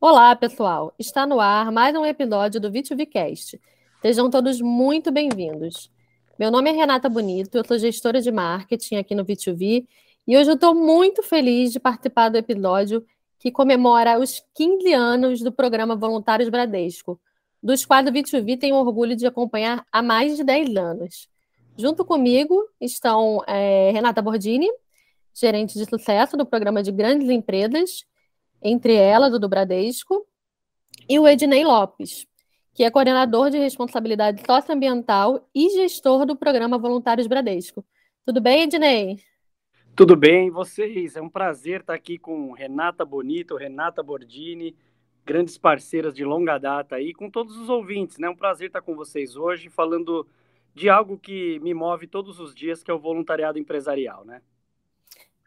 Olá, pessoal! Está no ar mais um episódio do VTVcast. Sejam todos muito bem-vindos. Meu nome é Renata Bonito, eu sou gestora de marketing aqui no V2V e hoje eu estou muito feliz de participar do episódio que comemora os 15 anos do programa Voluntários Bradesco, dos quais o V2V tem o orgulho de acompanhar há mais de 10 anos. Junto comigo estão é, Renata Bordini, gerente de sucesso do programa de grandes empresas, entre elas o do Bradesco, e o Ednei Lopes, que é coordenador de responsabilidade socioambiental e gestor do programa Voluntários Bradesco. Tudo bem, Ednei? Tudo bem, vocês? É um prazer estar aqui com Renata Bonito, Renata Bordini, grandes parceiras de longa data aí, com todos os ouvintes, né? É um prazer estar com vocês hoje, falando de algo que me move todos os dias, que é o voluntariado empresarial, né?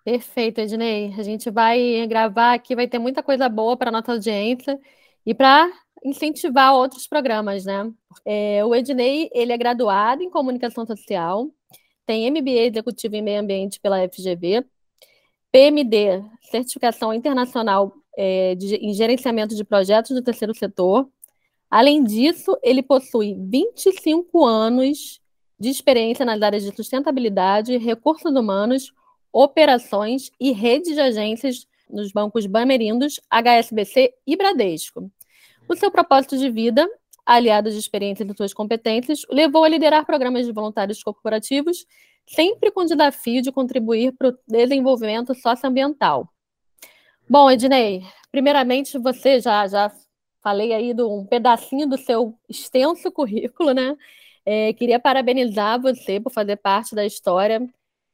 Perfeito, Ednei. A gente vai gravar aqui, vai ter muita coisa boa para nossa audiência e para incentivar outros programas, né? É, o Ednei, ele é graduado em comunicação social, tem MBA executivo em meio ambiente pela FGV, PMD, certificação internacional é, de, em gerenciamento de projetos do terceiro setor. Além disso, ele possui 25 anos de experiência nas áreas de sustentabilidade, recursos humanos, operações e rede de agências nos bancos Bamerindos, HSBC e Bradesco. O seu propósito de vida, aliado de experiências e suas competências, o levou a liderar programas de voluntários corporativos, sempre com o desafio de contribuir para o desenvolvimento socioambiental. Bom, Ednei, primeiramente você já, já falei aí de um pedacinho do seu extenso currículo, né? É, queria parabenizar você por fazer parte da história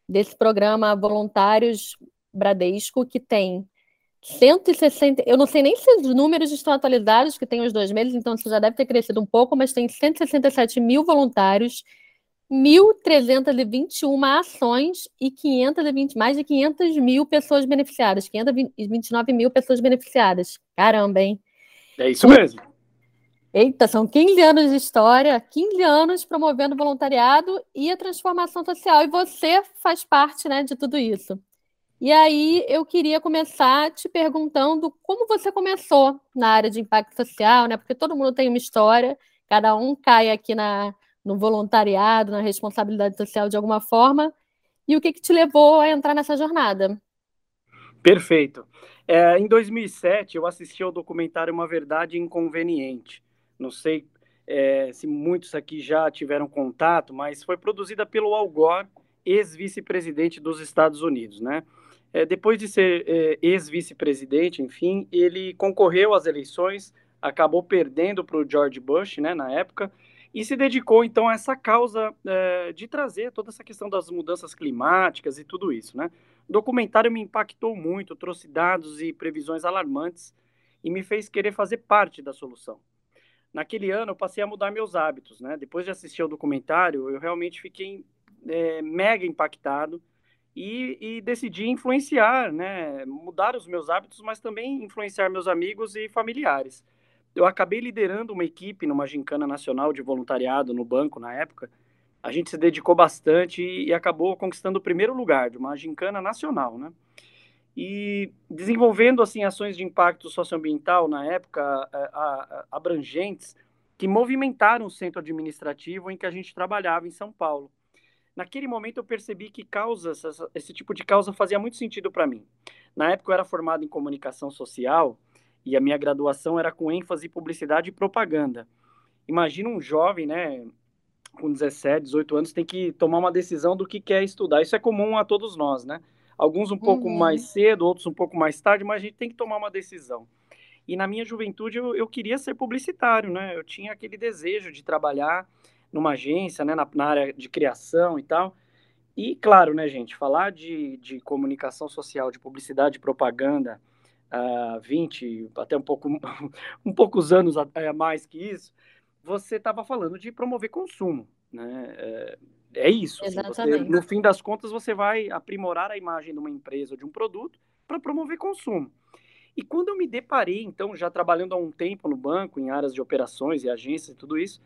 desse programa Voluntários Bradesco, que tem 160. Eu não sei nem se os números estão atualizados, que tem os dois meses, então você já deve ter crescido um pouco, mas tem 167 mil voluntários, 1.321 ações e 520, mais de 500 mil pessoas beneficiadas, 529 mil pessoas beneficiadas. Caramba, hein? É isso mesmo. Eita, são 15 anos de história, 15 anos promovendo voluntariado e a transformação social. E você faz parte né, de tudo isso. E aí eu queria começar te perguntando como você começou na área de impacto social, né? Porque todo mundo tem uma história, cada um cai aqui na, no voluntariado, na responsabilidade social de alguma forma. E o que, que te levou a entrar nessa jornada? Perfeito. É, em 2007, eu assisti ao documentário Uma Verdade Inconveniente não sei é, se muitos aqui já tiveram contato, mas foi produzida pelo Al Gore, ex-vice-presidente dos Estados Unidos, né? É, depois de ser é, ex-vice-presidente, enfim, ele concorreu às eleições, acabou perdendo para o George Bush, né, na época, e se dedicou então a essa causa é, de trazer toda essa questão das mudanças climáticas e tudo isso, né? O documentário me impactou muito, trouxe dados e previsões alarmantes e me fez querer fazer parte da solução naquele ano eu passei a mudar meus hábitos, né? Depois de assistir ao documentário, eu realmente fiquei é, mega impactado e, e, decidi influenciar, né? Mudar os meus hábitos, mas também influenciar meus amigos e familiares. Eu acabei liderando uma equipe numa gincana nacional de voluntariado no banco na época. A gente se dedicou bastante e, e acabou conquistando o primeiro lugar de uma gincana nacional, né? E desenvolvendo assim ações de impacto socioambiental na época abrangentes que movimentaram o centro administrativo em que a gente trabalhava em São Paulo. Naquele momento eu percebi que causas, esse tipo de causa fazia muito sentido para mim. Na época eu era formado em comunicação social e a minha graduação era com ênfase em publicidade e propaganda. Imagina um jovem, né, com 17, 18 anos, tem que tomar uma decisão do que quer estudar. Isso é comum a todos nós, né? Alguns um pouco uhum. mais cedo, outros um pouco mais tarde, mas a gente tem que tomar uma decisão. E na minha juventude eu, eu queria ser publicitário, né? Eu tinha aquele desejo de trabalhar numa agência, né, na, na área de criação e tal. E claro, né, gente, falar de, de comunicação social, de publicidade e propaganda há uh, 20, até um pouco um poucos anos a, a mais que isso, você estava falando de promover consumo, né? É, é isso. Assim, você, no fim das contas, você vai aprimorar a imagem de uma empresa ou de um produto para promover consumo. E quando eu me deparei, então, já trabalhando há um tempo no banco, em áreas de operações e agências e tudo isso,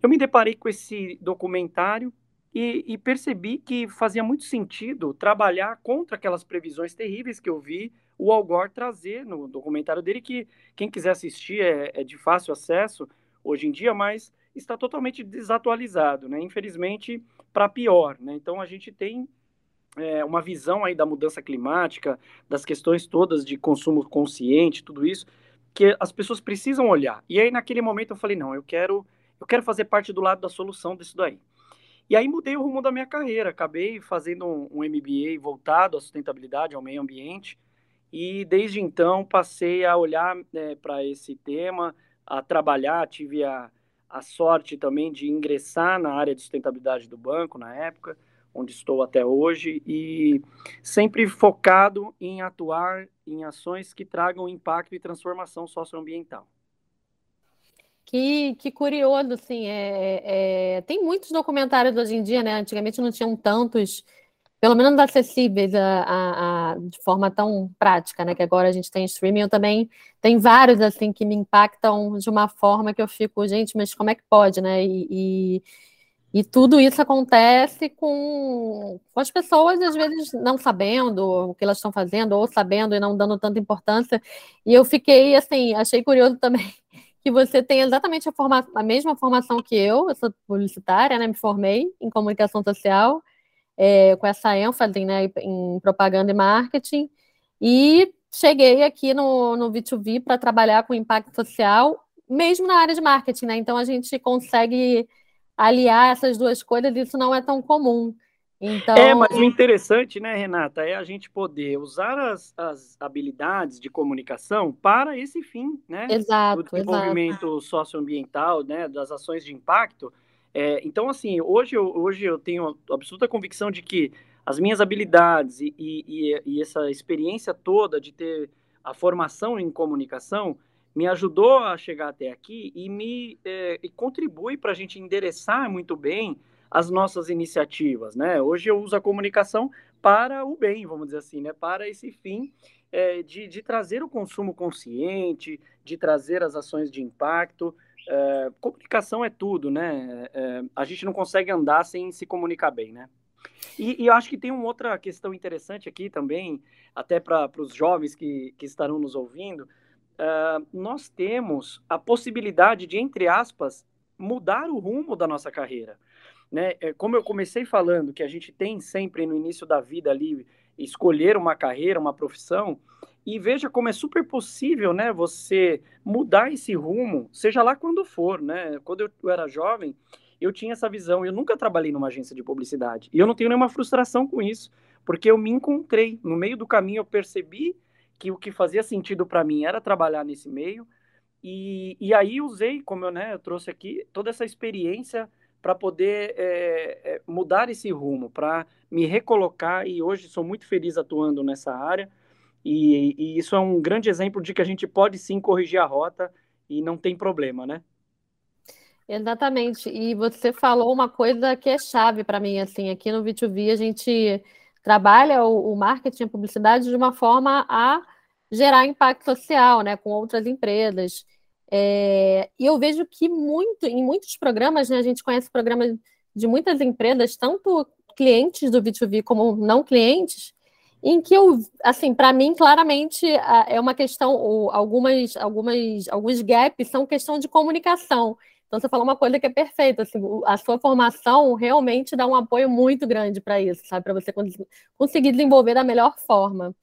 eu me deparei com esse documentário e, e, percebi que fazia muito sentido trabalhar contra aquelas previsões terríveis que eu vi o Al Gore trazer no documentário dele, que quem quiser assistir é, é de fácil acesso hoje em dia, mas está totalmente desatualizado, né? Infelizmente, para pior, né? Então a gente tem é, uma visão aí da mudança climática, das questões todas de consumo consciente, tudo isso, que as pessoas precisam olhar. E aí naquele momento eu falei, não, eu quero, eu quero fazer parte do lado da solução disso daí. E aí mudei o rumo da minha carreira, acabei fazendo um, MBA voltado à sustentabilidade, ao meio ambiente, e desde então passei a olhar né, para esse tema, a trabalhar, tive a, a sorte também de ingressar na área de sustentabilidade do banco na época, onde estou até hoje, e sempre focado em atuar em ações que tragam impacto e transformação socioambiental. Que, que curioso, assim, é, é, tem muitos documentários hoje em dia, né? Antigamente não tinham tantos, pelo menos acessíveis a, a, a, de forma tão prática, né? Que agora a gente tem streaming, eu também tem vários assim que me impactam de uma forma que eu fico, gente, mas como é que pode, né? E, e, e tudo isso acontece com, com as pessoas, às vezes, não sabendo o que elas estão fazendo, ou sabendo e não dando tanta importância. E eu fiquei, assim, achei curioso também que você tem exatamente a, forma, a mesma formação que eu, eu sou publicitária, né, me formei em comunicação social, é, com essa ênfase né, em propaganda e marketing, e cheguei aqui no, no V2V para trabalhar com impacto social, mesmo na área de marketing, né? Então a gente consegue aliar essas duas coisas, isso não é tão comum. Então... É, mas o interessante, né, Renata, é a gente poder usar as, as habilidades de comunicação para esse fim, né? Exato. Do desenvolvimento exato. socioambiental, né? Das ações de impacto. É, então, assim, hoje eu, hoje eu tenho absoluta convicção de que as minhas habilidades e, e, e essa experiência toda de ter a formação em comunicação me ajudou a chegar até aqui e me é, e contribui para a gente endereçar muito bem as nossas iniciativas, né? Hoje eu uso a comunicação para o bem, vamos dizer assim, né? Para esse fim é, de, de, trazer o consumo consciente, de trazer as ações de impacto. É, comunicação é tudo, né? É, a gente não consegue andar sem se comunicar bem, né? E, e eu acho que tem uma outra questão interessante aqui também, até para os jovens que, que estarão nos ouvindo. Uh, nós temos a possibilidade de, entre aspas, mudar o rumo da nossa carreira. Né? É, como eu comecei falando, que a gente tem sempre no início da vida ali escolher uma carreira, uma profissão, e veja como é super possível, né, você mudar esse rumo, seja lá quando for, né? Quando eu, era jovem, eu tinha essa visão, eu nunca trabalhei numa agência de publicidade, e eu não tenho nenhuma frustração com isso, porque eu me encontrei, no meio do caminho eu percebi que o que fazia sentido para mim era trabalhar nesse meio, e, e aí usei, como eu, né, eu trouxe aqui, toda essa experiência para poder é, mudar esse rumo, para me recolocar e hoje sou muito feliz atuando nessa área e, e, isso é um grande exemplo de que a gente pode sim corrigir a rota e não tem problema, né? Exatamente. E você falou uma coisa que é chave para mim, assim, aqui no V2V a gente trabalha o, o marketing, a publicidade de uma forma a gerar impacto social, né, com outras empresas. É, e eu vejo que muito, em muitos programas, né, a gente conhece programas de muitas empresas, tanto clientes do B2B como não clientes, em que eu, assim, para mim, claramente é uma questão, algumas, algumas, alguns gaps são questão de comunicação. Então, você falou uma coisa que é perfeita, assim, a sua formação realmente dá um apoio muito grande para isso, sabe? Para você conseguir desenvolver da melhor forma.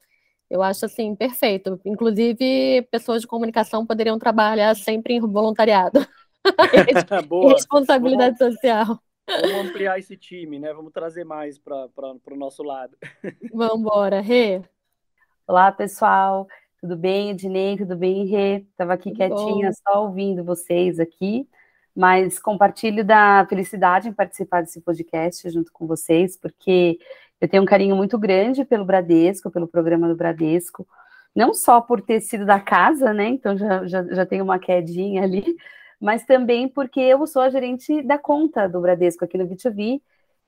Eu acho assim, perfeito. Inclusive, pessoas de comunicação poderiam trabalhar sempre em voluntariado. Responsabilidade vamos, social. Vamos ampliar esse time, né? Vamos trazer mais para o nosso lado. Vamos embora, Rê. Olá, pessoal. Tudo bem, Ednei? Tudo bem, Rê? Estava aqui Tudo quietinha, bom. só ouvindo vocês aqui, mas compartilho da felicidade em participar desse podcast junto com vocês, porque eu tenho um carinho muito grande pelo Bradesco, pelo programa do Bradesco, não só por ter sido da casa, né? Então já, já, já tenho uma quedinha ali, mas também porque eu sou a gerente da conta do Bradesco aqui no B2B.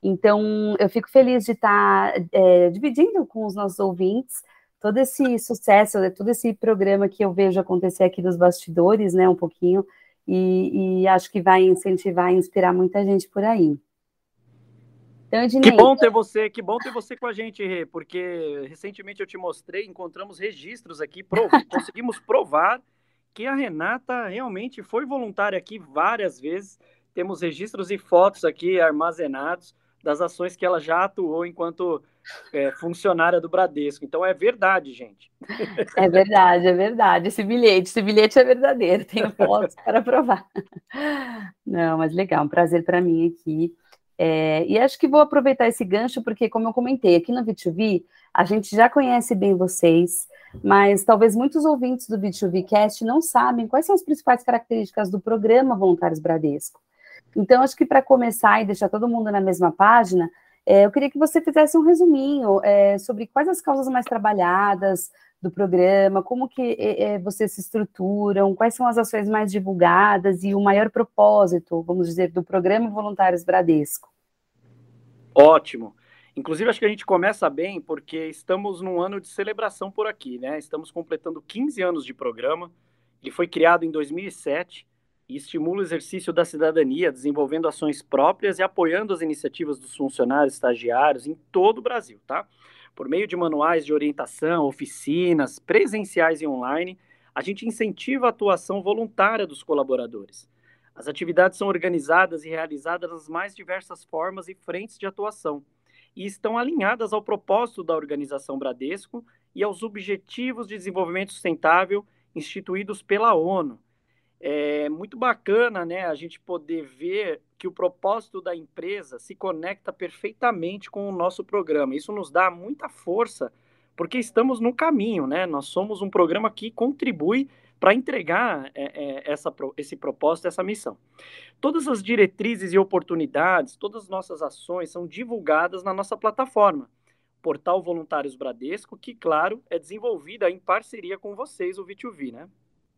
Então eu fico feliz de estar é, dividindo com os nossos ouvintes todo esse sucesso, todo esse programa que eu vejo acontecer aqui dos bastidores, né? Um pouquinho, e, e acho que vai incentivar e inspirar muita gente por aí. Então, que bom ter você, que bom ter você com a gente, Rê, porque recentemente eu te mostrei, encontramos registros aqui, prov conseguimos provar que a Renata realmente foi voluntária aqui várias vezes. Temos registros e fotos aqui armazenados das ações que ela já atuou enquanto é, funcionária do Bradesco. Então é verdade, gente. É verdade, é verdade. Esse bilhete, esse bilhete é verdadeiro. Tenho fotos para provar. Não, mas legal, um prazer para mim aqui. É, e acho que vou aproveitar esse gancho, porque, como eu comentei, aqui no V2V, a gente já conhece bem vocês, mas talvez muitos ouvintes do B2B Cast não sabem quais são as principais características do programa Voluntários Bradesco. Então, acho que para começar e deixar todo mundo na mesma página, é, eu queria que você fizesse um resuminho é, sobre quais as causas mais trabalhadas do programa, como que é vocês se estruturam, quais são as ações mais divulgadas e o maior propósito, vamos dizer, do programa Voluntários Bradesco. Ótimo. Inclusive, acho que a gente começa bem porque estamos num ano de celebração por aqui, né? Estamos completando 15 anos de programa. Ele foi criado em 2007 e estimula o exercício da cidadania, desenvolvendo ações próprias e apoiando as iniciativas dos funcionários estagiários em todo o Brasil, tá? Por meio de manuais de orientação, oficinas, presenciais e online, a gente incentiva a atuação voluntária dos colaboradores. As atividades são organizadas e realizadas nas mais diversas formas e frentes de atuação e estão alinhadas ao propósito da organização Bradesco e aos Objetivos de Desenvolvimento Sustentável instituídos pela ONU. É muito bacana né, a gente poder ver que o propósito da empresa se conecta perfeitamente com o nosso programa. Isso nos dá muita força, porque estamos no caminho, né? Nós somos um programa que contribui para entregar é, é, essa, esse propósito, essa missão. Todas as diretrizes e oportunidades, todas as nossas ações são divulgadas na nossa plataforma, Portal Voluntários Bradesco, que, claro, é desenvolvida em parceria com vocês, o V2V, né?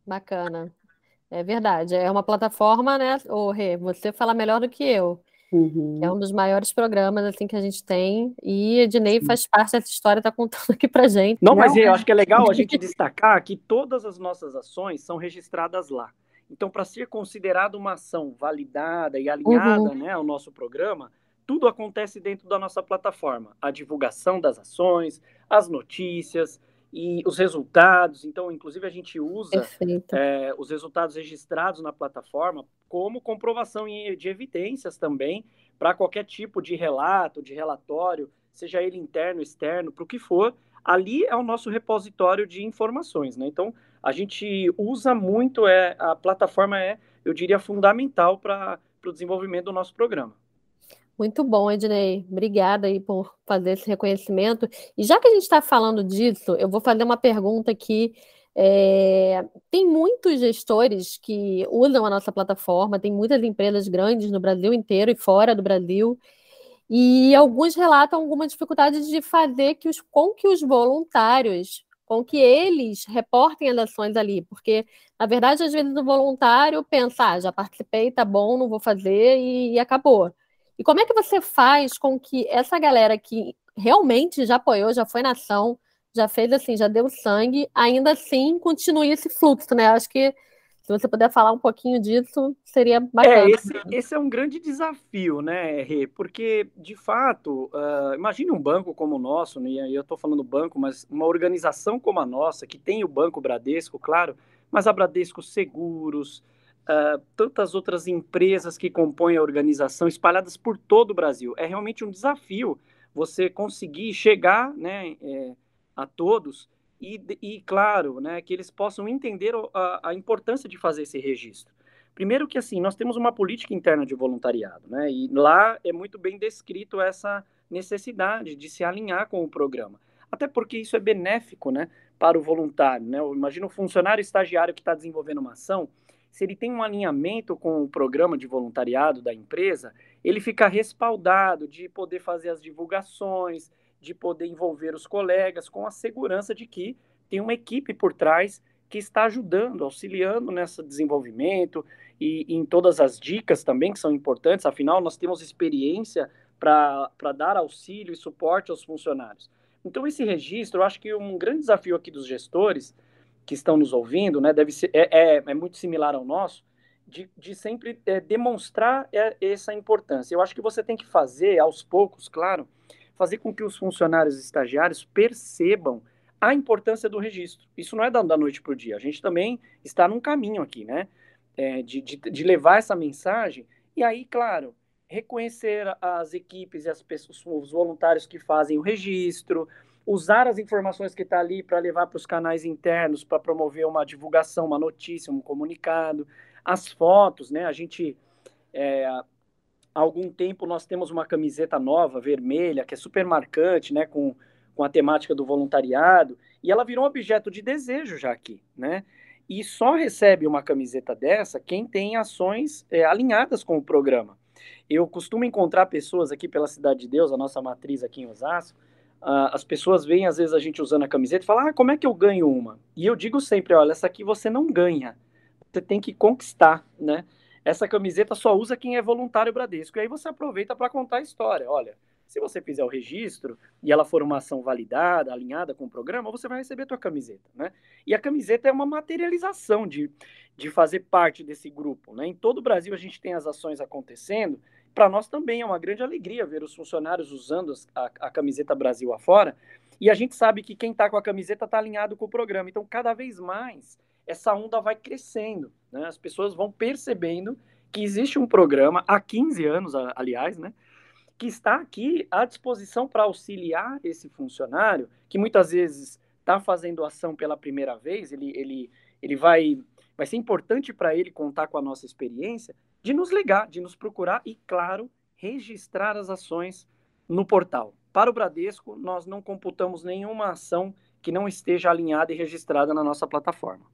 Bacana. É verdade. É uma plataforma, né, Rê, você fala melhor do que eu. Uhum. É um dos maiores programas assim que a gente tem e Ednei faz parte dessa história, está contando aqui para gente. Não, mas eu acho que é legal a gente destacar que todas as nossas ações são registradas lá. Então, para ser considerada uma ação validada e alinhada uhum. né, ao nosso programa, tudo acontece dentro da nossa plataforma. A divulgação das ações, as notícias e os resultados. Então, inclusive, a gente usa é, os resultados registrados na plataforma como comprovação de evidências também para qualquer tipo de relato, de relatório, seja ele interno, externo, para o que for. Ali é o nosso repositório de informações, né? Então, a gente usa muito, é, a plataforma é, eu diria, fundamental para o desenvolvimento do nosso programa. Muito bom, Ednei. Obrigada aí por fazer esse reconhecimento. E já que a gente está falando disso, eu vou fazer uma pergunta aqui é, tem muitos gestores que usam a nossa plataforma, tem muitas empresas grandes no Brasil inteiro e fora do Brasil, e alguns relatam alguma dificuldade de fazer que os, com que os voluntários, com que eles reportem as ações ali, porque, na verdade, às vezes o voluntário pensa, ah, já participei, tá bom, não vou fazer e, e acabou. E como é que você faz com que essa galera que realmente já apoiou, já foi na ação, já fez assim, já deu sangue, ainda assim continue esse fluxo, né? Acho que se você puder falar um pouquinho disso, seria bacana. É, esse, esse é um grande desafio, né, Rê? Porque, de fato, uh, imagine um banco como o nosso, né, e eu estou falando banco, mas uma organização como a nossa, que tem o Banco Bradesco, claro, mas a Bradesco Seguros, uh, tantas outras empresas que compõem a organização, espalhadas por todo o Brasil. É realmente um desafio você conseguir chegar, né, é, a todos e, e, claro, né, que eles possam entender a, a, importância de fazer esse registro. Primeiro que, assim, nós temos uma política interna de voluntariado, né, e lá é muito bem descrito essa necessidade de se alinhar com o programa. Até porque isso é benéfico, né, para o voluntário, né, imagina o funcionário estagiário que está desenvolvendo uma ação, se ele tem um alinhamento com o programa de voluntariado da empresa, ele fica respaldado de poder fazer as divulgações, de poder envolver os colegas com a segurança de que tem uma equipe por trás que está ajudando, auxiliando nesse desenvolvimento e, e em todas as dicas também que são importantes, afinal, nós temos experiência para dar auxílio e suporte aos funcionários. Então, esse registro, eu acho que um grande desafio aqui dos gestores que estão nos ouvindo, né, deve ser, é, é, é muito similar ao nosso, de, de sempre é, demonstrar é, essa importância. Eu acho que você tem que fazer, aos poucos, claro, fazer com que os funcionários estagiários percebam a importância do registro. Isso não é da, da noite para o dia. A gente também está num caminho aqui, né? É, de, de, de, levar essa mensagem. E aí, claro, reconhecer as equipes e as pessoas, os voluntários que fazem o registro, usar as informações que está ali para levar para os canais internos para promover uma divulgação, uma notícia, um comunicado, as fotos, né? A gente é, há algum tempo nós temos uma camiseta nova, vermelha, que é super marcante, né? Com com a temática do voluntariado, e ela virou um objeto de desejo já aqui, né? E só recebe uma camiseta dessa quem tem ações é, alinhadas com o programa. Eu costumo encontrar pessoas aqui pela Cidade de Deus, a nossa matriz aqui em Osasco, uh, as pessoas veem às vezes a gente usando a camiseta e falam, ah, como é que eu ganho uma? E eu digo sempre, olha, essa aqui você não ganha, você tem que conquistar, né? Essa camiseta só usa quem é voluntário Bradesco. E aí você aproveita para contar a história. Olha, se você fizer o registro e ela for uma ação validada, alinhada com o programa, você vai receber a tua camiseta, né? E a camiseta é uma materialização de, de fazer parte desse grupo, né? Em todo o Brasil a gente tem as ações acontecendo. Para nós também é uma grande alegria ver os funcionários usando a, a camiseta Brasil afora. E a gente sabe que quem está com a camiseta está alinhado com o programa. Então, cada vez mais, essa onda vai crescendo. Né? As pessoas vão percebendo que existe um programa, há 15 anos, aliás, né? que está aqui à disposição para auxiliar esse funcionário, que muitas vezes está fazendo ação pela primeira vez, ele, ele, ele vai, vai ser importante para ele contar com a nossa experiência, de nos ligar, de nos procurar e, claro, registrar as ações no portal. Para o Bradesco, nós não computamos nenhuma ação que não esteja alinhada e registrada na nossa plataforma.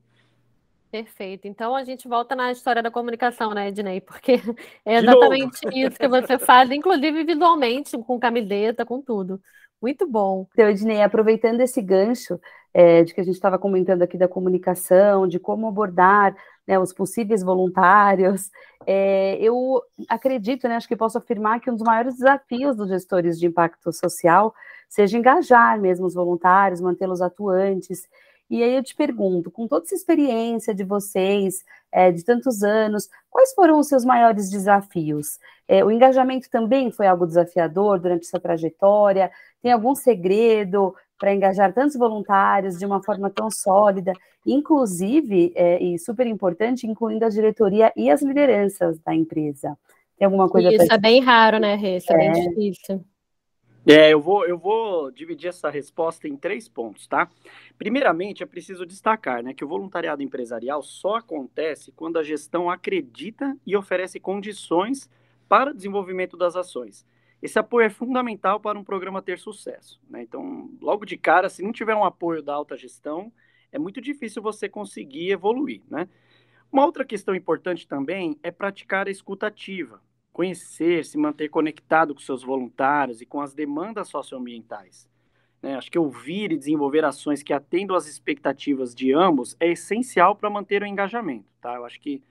Perfeito. Então a gente volta na história da comunicação, né, Ednei? Porque é exatamente isso que você faz, inclusive visualmente, com camiseta, com tudo. Muito bom. Então, Ednei, aproveitando esse gancho é, de que a gente estava comentando aqui da comunicação, de como abordar né, os possíveis voluntários, é, eu acredito, né, acho que posso afirmar que um dos maiores desafios dos gestores de impacto social seja engajar mesmo os voluntários, mantê-los atuantes. E aí eu te pergunto, com toda essa experiência de vocês, é, de tantos anos, quais foram os seus maiores desafios? É, o engajamento também foi algo desafiador durante sua trajetória? Tem algum segredo para engajar tantos voluntários de uma forma tão sólida, inclusive, é, e super importante, incluindo a diretoria e as lideranças da empresa? Tem alguma coisa Isso pra... é bem raro, né, Rê? Isso é, é bem difícil. É, eu vou, eu vou dividir essa resposta em três pontos, tá? Primeiramente, é preciso destacar né, que o voluntariado empresarial só acontece quando a gestão acredita e oferece condições para o desenvolvimento das ações. Esse apoio é fundamental para um programa ter sucesso. Né? Então, logo de cara, se não tiver um apoio da alta gestão, é muito difícil você conseguir evoluir. Né? Uma outra questão importante também é praticar a escuta ativa conhecer, se manter conectado com seus voluntários e com as demandas socioambientais. Né? Acho que ouvir e desenvolver ações que atendam às expectativas de ambos é essencial para manter o engajamento. Tá? Eu acho que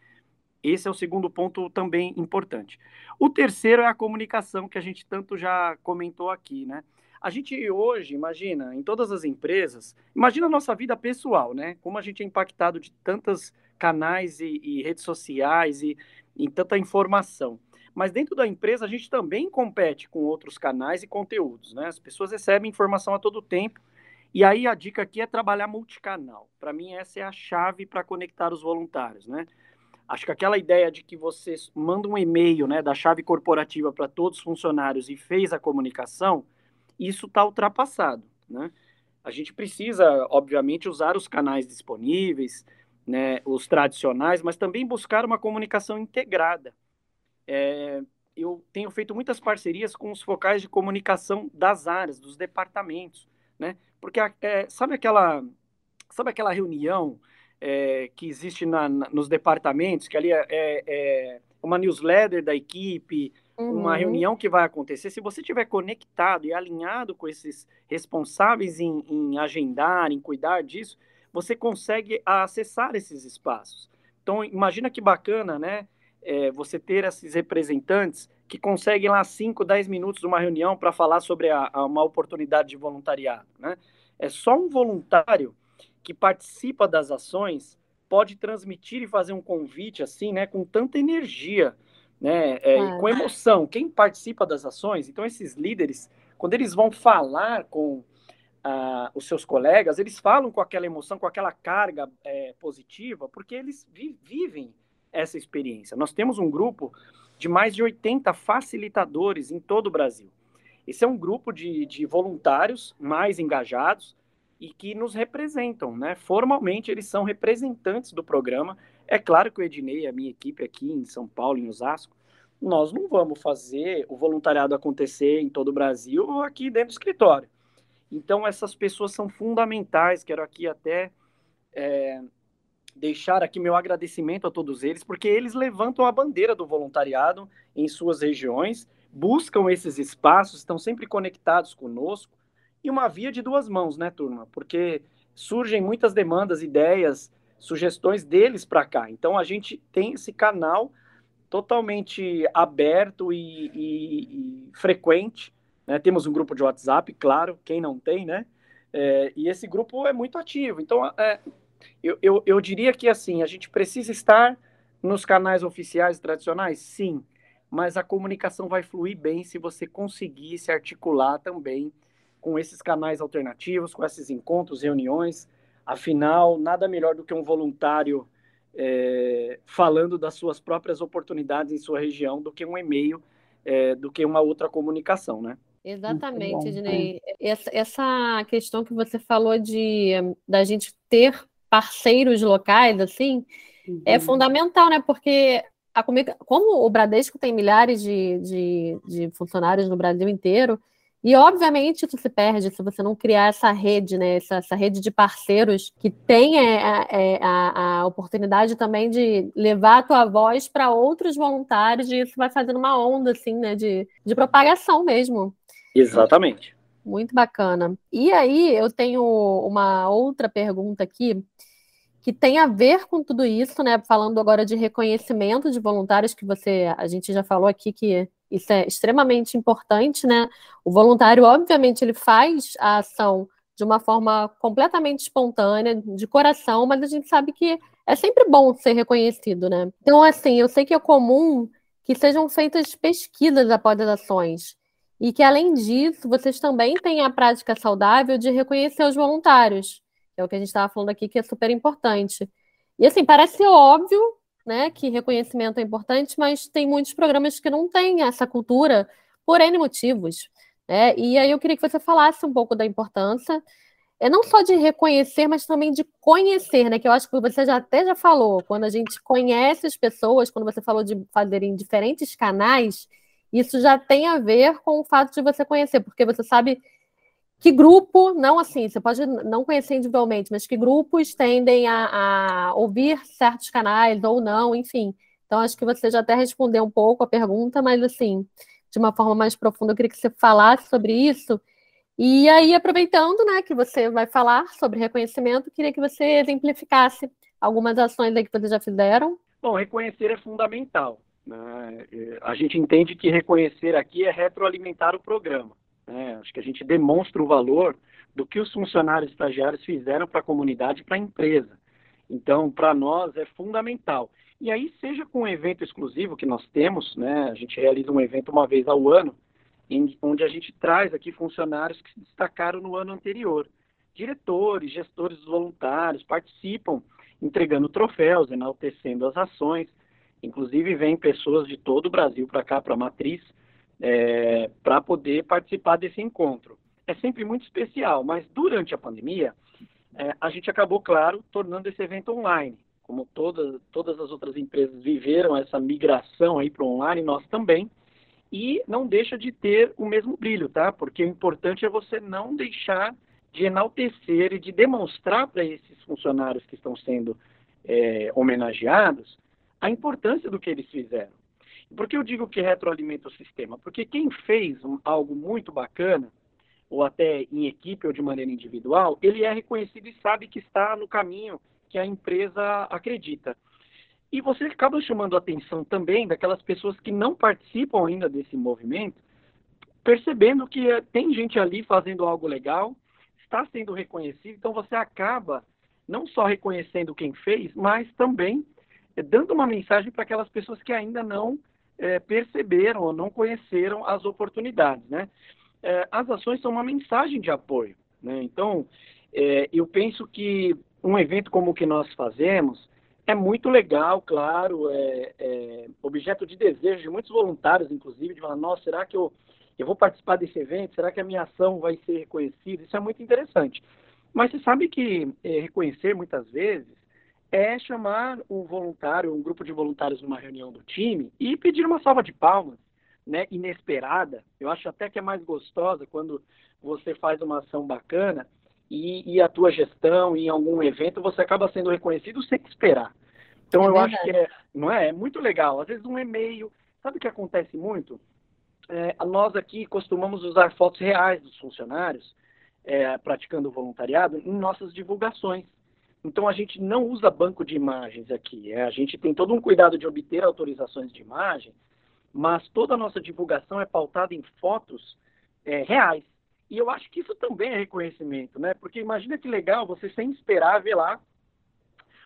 esse é o segundo ponto também importante. O terceiro é a comunicação, que a gente tanto já comentou aqui, né? A gente hoje, imagina, em todas as empresas, imagina a nossa vida pessoal, né? Como a gente é impactado de tantos canais e, e redes sociais e em tanta informação. Mas dentro da empresa a gente também compete com outros canais e conteúdos, né? As pessoas recebem informação a todo tempo. E aí a dica aqui é trabalhar multicanal. Para mim essa é a chave para conectar os voluntários, né? Acho que aquela ideia de que você manda um e-mail, né, da chave corporativa para todos os funcionários e fez a comunicação, isso está ultrapassado, né? A gente precisa, obviamente, usar os canais disponíveis, né, os tradicionais, mas também buscar uma comunicação integrada é, eu tenho feito muitas parcerias com os focais de comunicação das áreas, dos departamentos, né? Porque é, sabe aquela sabe aquela reunião é, que existe na, na, nos departamentos, que ali é, é, é uma newsletter da equipe, uhum. uma reunião que vai acontecer. Se você estiver conectado e alinhado com esses responsáveis em, em agendar, em cuidar disso, você consegue acessar esses espaços. Então, imagina que bacana, né? é, você ter esses representantes que conseguem lá 5, 10 minutos de uma reunião para falar sobre a, a, uma oportunidade de voluntariado. Né? É só um voluntário que participa das ações pode transmitir e fazer um convite assim, né, com tanta energia, né, é, ah. com emoção. Quem participa das ações, então esses líderes, quando eles vão falar com ah, os seus colegas, eles falam com aquela emoção, com aquela carga é, positiva, porque eles vi vivem essa experiência. Nós temos um grupo de mais de 80 facilitadores em todo o Brasil. Esse é um grupo de, de voluntários mais engajados e que nos representam, né? Formalmente, eles são representantes do programa. É claro que o Ednei, a minha equipe aqui em São Paulo, em Osasco, nós não vamos fazer o voluntariado acontecer em todo o Brasil ou aqui dentro do escritório. Então, essas pessoas são fundamentais. Quero aqui até é, deixar aqui meu agradecimento a todos eles, porque eles levantam a bandeira do voluntariado em suas regiões, buscam esses espaços, estão sempre conectados conosco. E uma via de duas mãos, né, turma? Porque surgem muitas demandas, ideias, sugestões deles para cá. Então, a gente tem esse canal totalmente aberto e, e, e frequente né? Temos um grupo de WhatsApp, claro, quem não tem, né? É, e esse grupo é muito ativo. Então, é, eu, eu, eu diria que assim, a gente precisa estar nos canais oficiais tradicionais? Sim, mas a comunicação vai fluir bem se você conseguir se articular também com esses canais alternativos, com esses encontros, reuniões. Afinal, nada melhor do que um voluntário é, falando das suas próprias oportunidades em sua região do que um e-mail, é, do que uma outra comunicação, né? Exatamente, Ednei. Essa, essa questão que você falou de da gente ter parceiros locais, assim, é uhum. é fundamental, né? Porque a, como o Bradesco tem milhares de, de, de funcionários no Brasil inteiro, e, obviamente, isso se perde se você não criar essa rede, né? Essa, essa rede de parceiros que tem é, é, a, a, oportunidade também de levar a tua voz para outros voluntários, e isso vai fazendo uma onda, assim, né? De, de propagação mesmo. Exatamente. Muito bacana. E aí, eu tenho uma outra pergunta aqui que tem a ver com tudo isso, né? Falando agora de reconhecimento de voluntários, que você, a gente já falou aqui que isso é extremamente importante, né? O voluntário, obviamente, ele faz a ação de uma forma completamente espontânea, de coração, mas a gente sabe que é sempre bom ser reconhecido, né? Então, assim, eu sei que é comum que sejam feitas pesquisas após as ações. E que, além disso, vocês também têm a prática saudável de reconhecer os voluntários. É o que a gente estava falando aqui, que é super importante. E, assim, parece óbvio né, que reconhecimento é importante, mas tem muitos programas que não têm essa cultura por N motivos. Né? E aí eu queria que você falasse um pouco da importância, é não só de reconhecer, mas também de conhecer, né? Que eu acho que você já até já falou, quando a gente conhece as pessoas, quando você falou de fazer em diferentes canais, isso já tem a ver com o fato de você conhecer, porque você sabe que grupo, não assim, você pode não conhecer individualmente, mas que grupos tendem a, a, ouvir certos canais ou não, enfim. Então, acho que você já até respondeu um pouco a pergunta, mas assim, de uma forma mais profunda, eu queria que você falasse sobre isso. E aí, aproveitando né, que você vai falar sobre reconhecimento, queria que você exemplificasse algumas ações aí que vocês já fizeram. Bom, reconhecer é fundamental. Né? A gente entende que reconhecer aqui é retroalimentar o programa. Né? Acho que a gente demonstra o valor do que os funcionários estagiários fizeram para a comunidade e para a empresa. Então, para nós é fundamental. E aí, seja com um evento exclusivo que nós temos, né? a gente realiza um evento uma vez ao ano, em, onde a gente traz aqui funcionários que se destacaram no ano anterior. Diretores, gestores voluntários participam entregando troféus, enaltecendo as ações. Inclusive, vem pessoas de todo o Brasil para cá, para a Matriz, é, para poder participar desse encontro. É sempre muito especial, mas durante a pandemia, é, a gente acabou, claro, tornando esse evento online. Como todas, todas as outras empresas viveram essa migração aí para o online, nós também. E não deixa de ter o mesmo brilho, tá? Porque o importante é você não deixar de enaltecer e de demonstrar para esses funcionários que estão sendo é, homenageados a importância do que eles fizeram. Por que eu digo que retroalimenta o sistema? Porque quem fez um, algo muito bacana, ou até em equipe ou de maneira individual, ele é reconhecido e sabe que está no caminho que a empresa acredita. E você acaba chamando a atenção também daquelas pessoas que não participam ainda desse movimento, percebendo que eh, tem gente ali fazendo algo legal, está sendo reconhecido, então você acaba não só reconhecendo quem fez, mas também é, dando uma mensagem para aquelas pessoas que ainda não é, perceberam ou não conheceram as oportunidades, né? É, as ações são uma mensagem de apoio, né? Então, é, eu penso que um evento como o que nós fazemos é muito legal, claro, é, é, objeto de desejo de muitos voluntários, inclusive, de falar, nossa, será que eu, eu vou participar desse evento? Será que a minha ação vai ser reconhecida? Isso é muito interessante. Mas você sabe que é, reconhecer, muitas vezes, é chamar um voluntário, um grupo de voluntários numa reunião do time e pedir uma salva de palmas, né, inesperada. Eu acho até que é mais gostosa quando você faz uma ação bacana e, e a tua gestão em algum evento você acaba sendo reconhecido sem esperar. Então é eu acho que é, não é, é muito legal. Às vezes um e-mail, sabe o que acontece muito? É, nós aqui costumamos usar fotos reais dos funcionários é, praticando voluntariado em nossas divulgações. Então a gente não usa banco de imagens aqui. É, a gente tem todo um cuidado de obter autorizações de imagem, mas toda a nossa divulgação é pautada em fotos é, reais. E eu acho que isso também é reconhecimento, né? Porque imagina que legal você sem esperar ver lá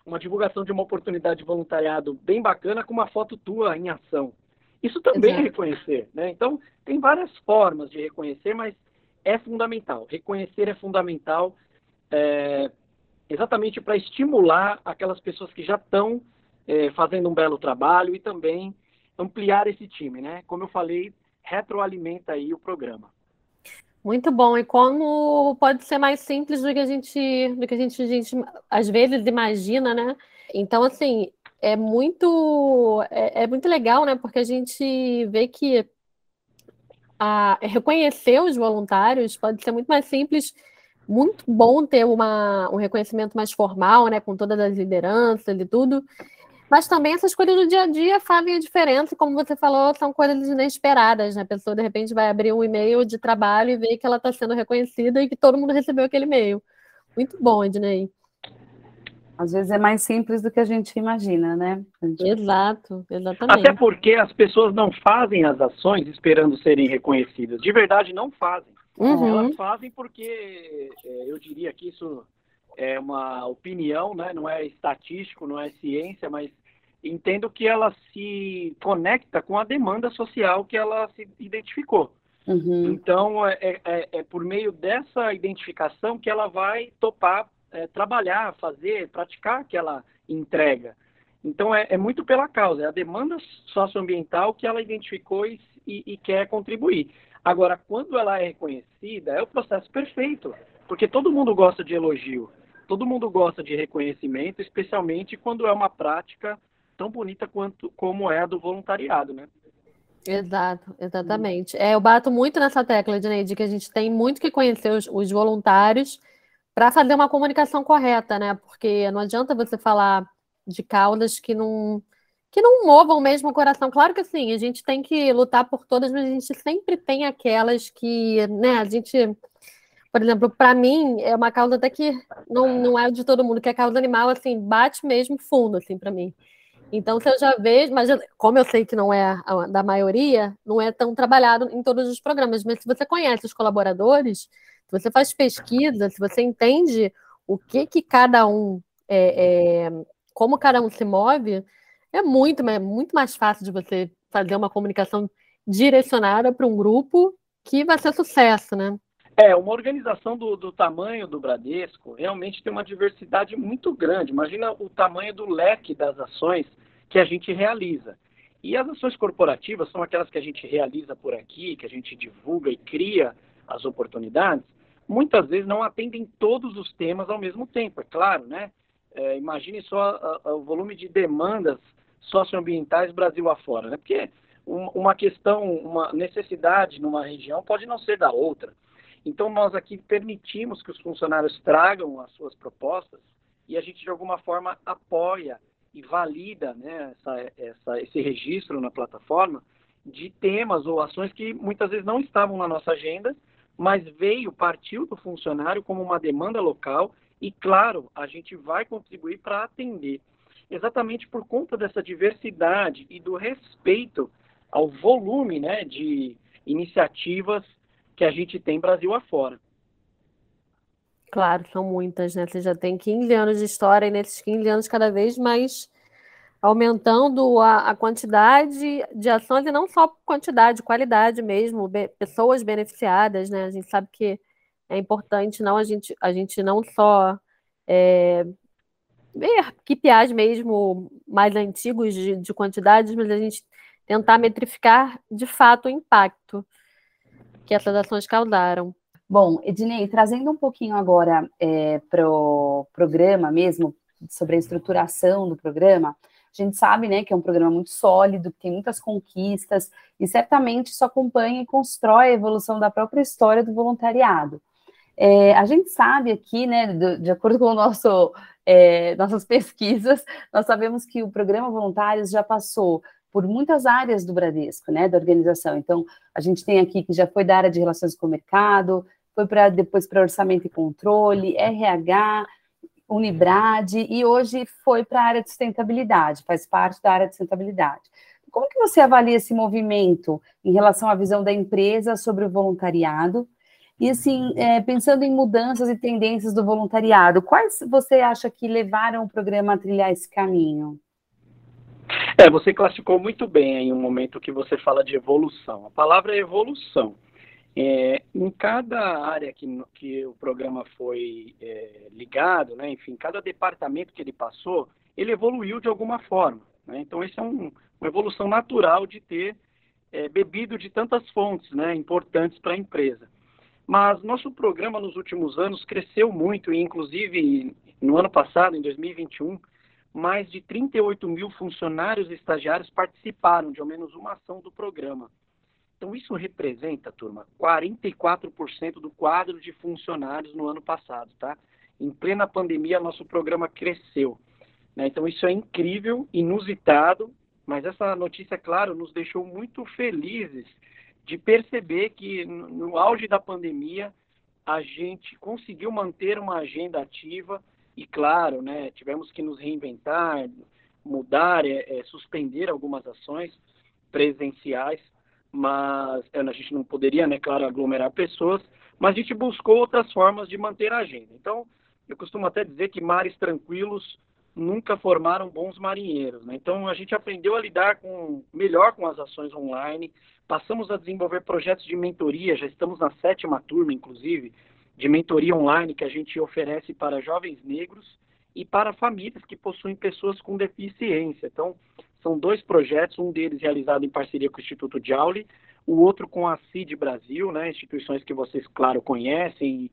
uma divulgação de uma oportunidade de voluntariado bem bacana com uma foto tua em ação. Isso também é Exato. é reconhecer, né? Então, tem várias formas de reconhecer, mas é fundamental. Reconhecer é fundamental. É, exatamente para estimular aquelas pessoas que já estão é, fazendo um belo trabalho e também ampliar esse time, né? Como eu falei, retroalimenta aí o programa. Muito bom. E como pode ser mais simples do que a gente, do que a gente, a gente às vezes imagina, né? Então, assim, é muito, é, é muito legal, né? Porque a gente vê que a, reconhecer os voluntários pode ser muito mais simples muito bom ter uma, um reconhecimento mais formal, né, com todas as lideranças e tudo. Mas também essas coisas do dia a dia fazem a diferença, como você falou, são coisas inesperadas, né? A pessoa de repente vai abrir um e-mail de trabalho e ver que ela está sendo reconhecida e que todo mundo recebeu aquele e-mail. Muito bom, Ednei. Às vezes é mais simples do que a gente imagina, né? Gente... Exato, exatamente. Até porque as pessoas não fazem as ações esperando serem reconhecidas. De verdade, não fazem. Uhum. Elas fazem porque é, eu diria que isso é uma opinião, né? não é estatístico, não é ciência, mas entendo que ela se conecta com a demanda social que ela se identificou. Uhum. Então, é, é, é, é por meio dessa identificação que ela vai topar é, trabalhar, fazer, praticar aquela entrega. Então, é, é, muito pela causa, é a demanda socioambiental que ela identificou e, e, e quer contribuir. Agora, quando ela é reconhecida, é o processo perfeito, porque todo mundo gosta de elogio, todo mundo gosta de reconhecimento, especialmente quando é uma prática tão bonita quanto como é a do voluntariado, né? Exato, exatamente. É, eu bato muito nessa tecla, Edneide, que a gente tem muito que conhecer os, os voluntários para fazer uma comunicação correta, né? Porque não adianta você falar de causas que não que não movam mesmo o coração. Claro que sim, a gente tem que lutar por todas, mas a gente sempre tem aquelas que, né, a gente, por exemplo, para mim é uma causa até que não, não é de todo mundo, que é a causa animal, assim, bate mesmo fundo, assim, para mim. Então, se eu já vejo, mas como eu sei que não é a, da maioria, não é tão trabalhado em todos os programas, mas se você conhece os colaboradores, se você faz pesquisa, se você entende o que que cada um, é, é, como cada um se move, é muito, é muito mais fácil de você fazer uma comunicação direcionada para um grupo que vai ser sucesso, né? É, uma organização do, do, tamanho do Bradesco realmente tem uma diversidade muito grande. Imagina o tamanho do leque das ações que a gente realiza. E as ações corporativas são aquelas que a gente realiza por aqui, que a gente divulga e cria as oportunidades. Muitas vezes não atendem todos os temas ao mesmo tempo, é claro, né? É, imagine só a, a, o volume de demandas socioambientais Brasil afora, né? Porque uma questão, uma necessidade numa região pode não ser da outra. Então, nós aqui permitimos que os funcionários tragam as suas propostas e a gente, de alguma forma, apoia e valida né, essa, essa, esse registro na plataforma de temas ou ações que muitas vezes não estavam na nossa agenda, mas veio, partiu do funcionário como uma demanda local e, claro, a gente vai contribuir para atender exatamente por conta dessa diversidade e do respeito ao volume né, de iniciativas que a gente tem Brasil afora. Claro, são muitas, né? Você já tem 15 anos de história e nesses 15 anos cada vez mais aumentando a, a quantidade de ações e não só quantidade, qualidade mesmo, be pessoas beneficiadas, né? A gente sabe que é importante não a gente, a gente não só é, ver KPIs mesmo mais antigos de, de quantidades, mas a gente tentar metrificar de fato o impacto que essas ações causaram. Bom, Ednei, trazendo um pouquinho agora é, para o programa mesmo, sobre a estruturação do programa, a gente sabe né, que é um programa muito sólido, que tem muitas conquistas, e certamente isso acompanha e constrói a evolução da própria história do voluntariado. É, a gente sabe aqui, né, do, de acordo com nosso, é, nossas pesquisas, nós sabemos que o programa Voluntários já passou por muitas áreas do Bradesco, né, da organização. Então, a gente tem aqui que já foi da área de relações com o mercado, foi para depois para orçamento e controle, RH, Unibrade, e hoje foi para a área de sustentabilidade, faz parte da área de sustentabilidade. Como que você avalia esse movimento em relação à visão da empresa sobre o voluntariado? E assim, é, pensando em mudanças e tendências do voluntariado, quais você acha que levaram o programa a trilhar esse caminho? É, você classificou muito bem em um momento que você fala de evolução. A palavra é evolução. É, em cada área que, que o programa foi é, ligado, né, enfim, cada departamento que ele passou, ele evoluiu de alguma forma. Né? Então, isso é um, uma evolução natural de ter é, bebido de tantas fontes né, importantes para a empresa. Mas nosso programa nos últimos anos cresceu muito, e inclusive no ano passado, em 2021, mais de 38 mil funcionários e estagiários participaram de ao menos uma ação do programa. Então, isso representa, turma, 44% do quadro de funcionários no ano passado, tá? Em plena pandemia, nosso programa cresceu. Né? Então, isso é incrível, inusitado, mas essa notícia, claro, nos deixou muito felizes de perceber que, no auge da pandemia, a gente conseguiu manter uma agenda ativa, e claro, né, tivemos que nos reinventar, mudar, é, é, suspender algumas ações presenciais, mas é, a gente não poderia, né, claro, aglomerar pessoas, mas a gente buscou outras formas de manter a agenda. Então, eu costumo até dizer que mares tranquilos nunca formaram bons marinheiros. Né? Então, a gente aprendeu a lidar com, melhor com as ações online, passamos a desenvolver projetos de mentoria, já estamos na sétima turma, inclusive, de mentoria online que a gente oferece para jovens negros e para famílias que possuem pessoas com deficiência. Então, são dois projetos, um deles realizado em parceria com o Instituto Jauli, o outro com a CID Brasil, né, instituições que vocês, claro, conhecem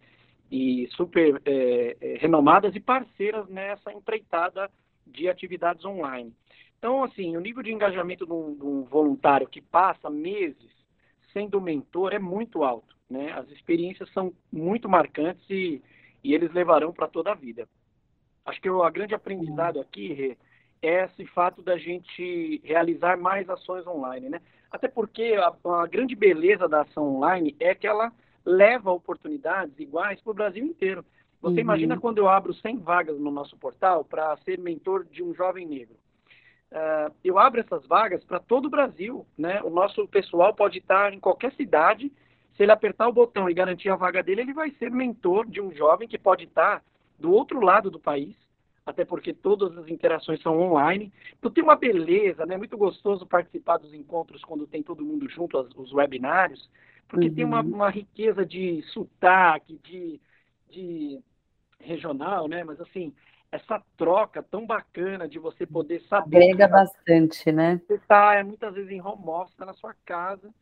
e, super é, é, renomadas e parceiras nessa empreitada de atividades online. Então, assim, o nível de engajamento de um, de um voluntário que passa meses sendo mentor é muito alto. Né? As experiências são muito marcantes e, e eles levarão para toda a vida. Acho que o grande aprendizado aqui é esse fato da gente realizar mais ações online, né? Até porque a, a grande beleza da ação online é que ela leva oportunidades iguais para o Brasil inteiro. Você uhum. imagina quando eu abro 100 vagas no nosso portal para ser mentor de um jovem negro. Uh, eu abro essas vagas para todo o Brasil, né? O nosso pessoal pode estar em qualquer cidade se ele apertar o botão e garantir a vaga dele, ele vai ser mentor de um jovem que pode estar do outro lado do país, até porque todas as interações são online. Então tem uma beleza, né? Muito gostoso participar dos encontros quando tem todo mundo junto, os webinários, porque uhum. tem uma, uhum. uma, riqueza de sotaque, de, de regional, né? Mas assim, essa troca tão bacana de você poder saber. Agrega bastante, né? Você está é, muitas vezes em home office, tá na sua casa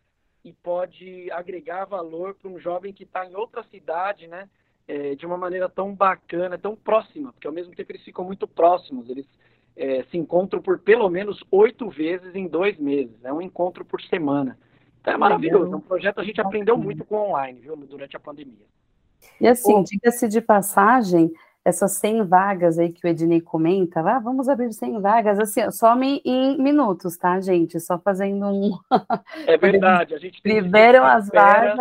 e pode agregar valor para um jovem que está em outra cidade, né? É, de uma maneira tão bacana, tão próxima, porque ao mesmo tempo eles ficam muito próximos, eles é, se encontram por pelo menos oito vezes em dois meses, é né? um encontro por semana. Então é maravilhoso, é um projeto a gente aprendeu muito com online, viu, durante a pandemia. E assim, diga-se de passagem, essas 100 vagas aí que o Ednei comenta, ah, vamos abrir 100 vagas, assim, some em minutos, tá, gente? Só fazendo um. É verdade, a gente liberam as vagas.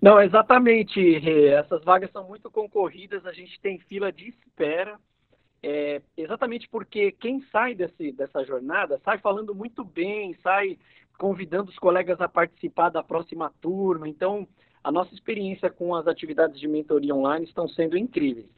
Não, exatamente, essas vagas são muito concorridas, a gente tem fila de espera, é, exatamente porque quem sai desse, dessa jornada sai falando muito bem, sai convidando os colegas a participar da próxima turma, então a nossa experiência com as atividades de mentoria online estão sendo incríveis.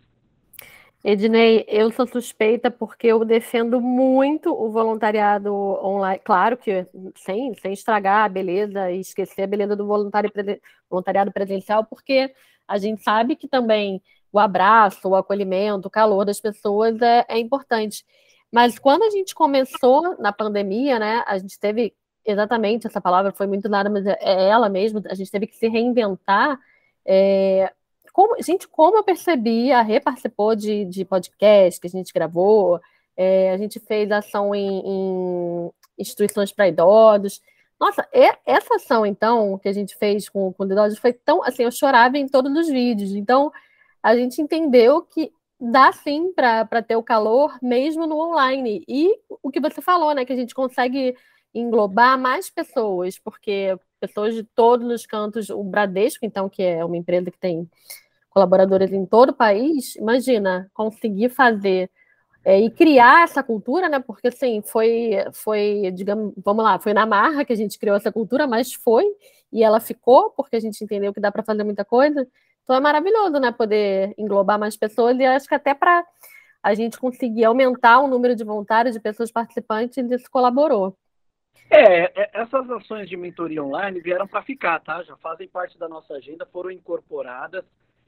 Ednei, eu sou suspeita porque eu defendo muito o voluntariado online. Claro que sem, sem estragar a beleza e esquecer a beleza do voluntariado presencial, porque a gente sabe que também o abraço, o acolhimento, o calor das pessoas é, é importante. Mas quando a gente começou na pandemia, né, a gente teve exatamente essa palavra foi muito nada, mas é, é ela mesmo. A gente teve que se reinventar. É, como, gente, como eu percebi, a Rê participou de, de podcast que a gente gravou, é, a gente fez ação em, em instituições para idosos. Nossa, essa ação, então, que a gente fez com, com idosos foi tão. Assim, eu chorava em todos os vídeos. Então, a gente entendeu que dá sim para ter o calor mesmo no online. E o que você falou, né? Que a gente consegue englobar mais pessoas, porque pessoas de todos os cantos, o Bradesco, então, que é uma empresa que tem colaboradores em todo o país, imagina conseguir fazer é, e criar essa cultura, né? Porque assim, foi, foi, digamos, vamos lá, foi na marra que a gente criou essa cultura, mas foi, e ela ficou, porque a gente entendeu que dá para fazer muita coisa. Então é maravilhoso, né? Poder englobar mais pessoas, e acho que até para a gente conseguir aumentar o número de voluntários, de pessoas participantes, isso colaborou. É, é, essas ações de mentoria online vieram para ficar, tá? Já fazem parte da nossa agenda, foram incorporadas.